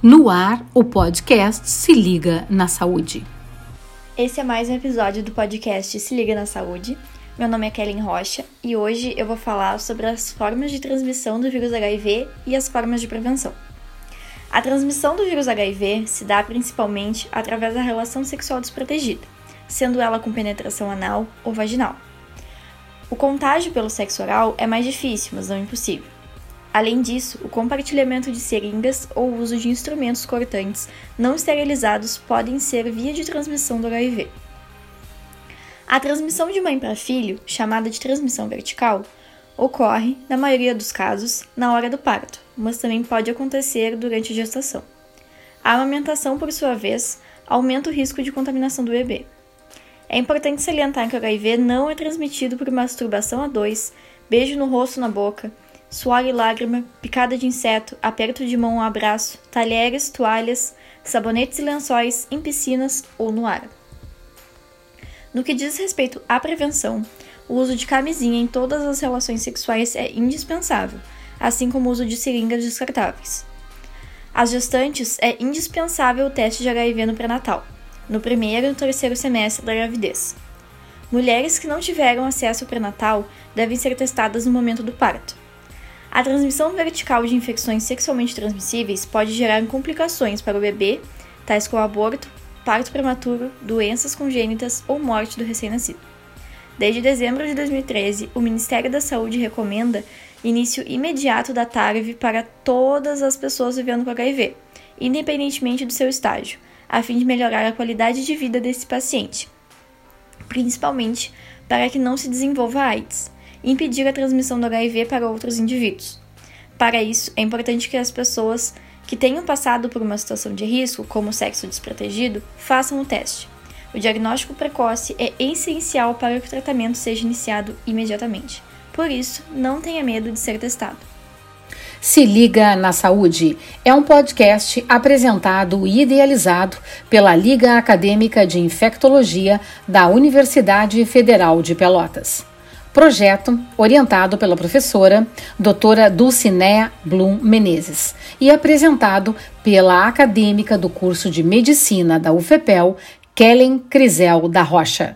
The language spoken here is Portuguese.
No ar, o podcast Se Liga na Saúde. Esse é mais um episódio do podcast Se Liga na Saúde. Meu nome é Kellen Rocha e hoje eu vou falar sobre as formas de transmissão do vírus HIV e as formas de prevenção. A transmissão do vírus HIV se dá principalmente através da relação sexual desprotegida, sendo ela com penetração anal ou vaginal. O contágio pelo sexo oral é mais difícil, mas não impossível. Além disso, o compartilhamento de seringas ou uso de instrumentos cortantes não esterilizados podem ser via de transmissão do HIV. A transmissão de mãe para filho, chamada de transmissão vertical, ocorre, na maioria dos casos, na hora do parto, mas também pode acontecer durante a gestação. A amamentação, por sua vez, aumenta o risco de contaminação do bebê. É importante salientar que o HIV não é transmitido por masturbação a dois, beijo no rosto na boca, suor e lágrima, picada de inseto, aperto de mão ou abraço, talheres, toalhas, sabonetes e lençóis em piscinas ou no ar. No que diz respeito à prevenção, o uso de camisinha em todas as relações sexuais é indispensável, assim como o uso de seringas descartáveis. Às gestantes, é indispensável o teste de HIV no pré-natal, no primeiro e no terceiro semestre da gravidez. Mulheres que não tiveram acesso ao pré-natal devem ser testadas no momento do parto. A transmissão vertical de infecções sexualmente transmissíveis pode gerar complicações para o bebê, tais como aborto, parto prematuro, doenças congênitas ou morte do recém-nascido. Desde dezembro de 2013, o Ministério da Saúde recomenda início imediato da TARV para todas as pessoas vivendo com HIV, independentemente do seu estágio, a fim de melhorar a qualidade de vida desse paciente, principalmente para que não se desenvolva AIDS impedir a transmissão do HIV para outros indivíduos. Para isso, é importante que as pessoas que tenham passado por uma situação de risco, como sexo desprotegido, façam o teste. O diagnóstico precoce é essencial para que o tratamento seja iniciado imediatamente. Por isso, não tenha medo de ser testado. Se Liga na Saúde é um podcast apresentado e idealizado pela Liga Acadêmica de Infectologia da Universidade Federal de Pelotas. Projeto orientado pela professora doutora Dulcinea Blum Menezes e apresentado pela acadêmica do curso de Medicina da UFPEL, Kellen Crisel da Rocha.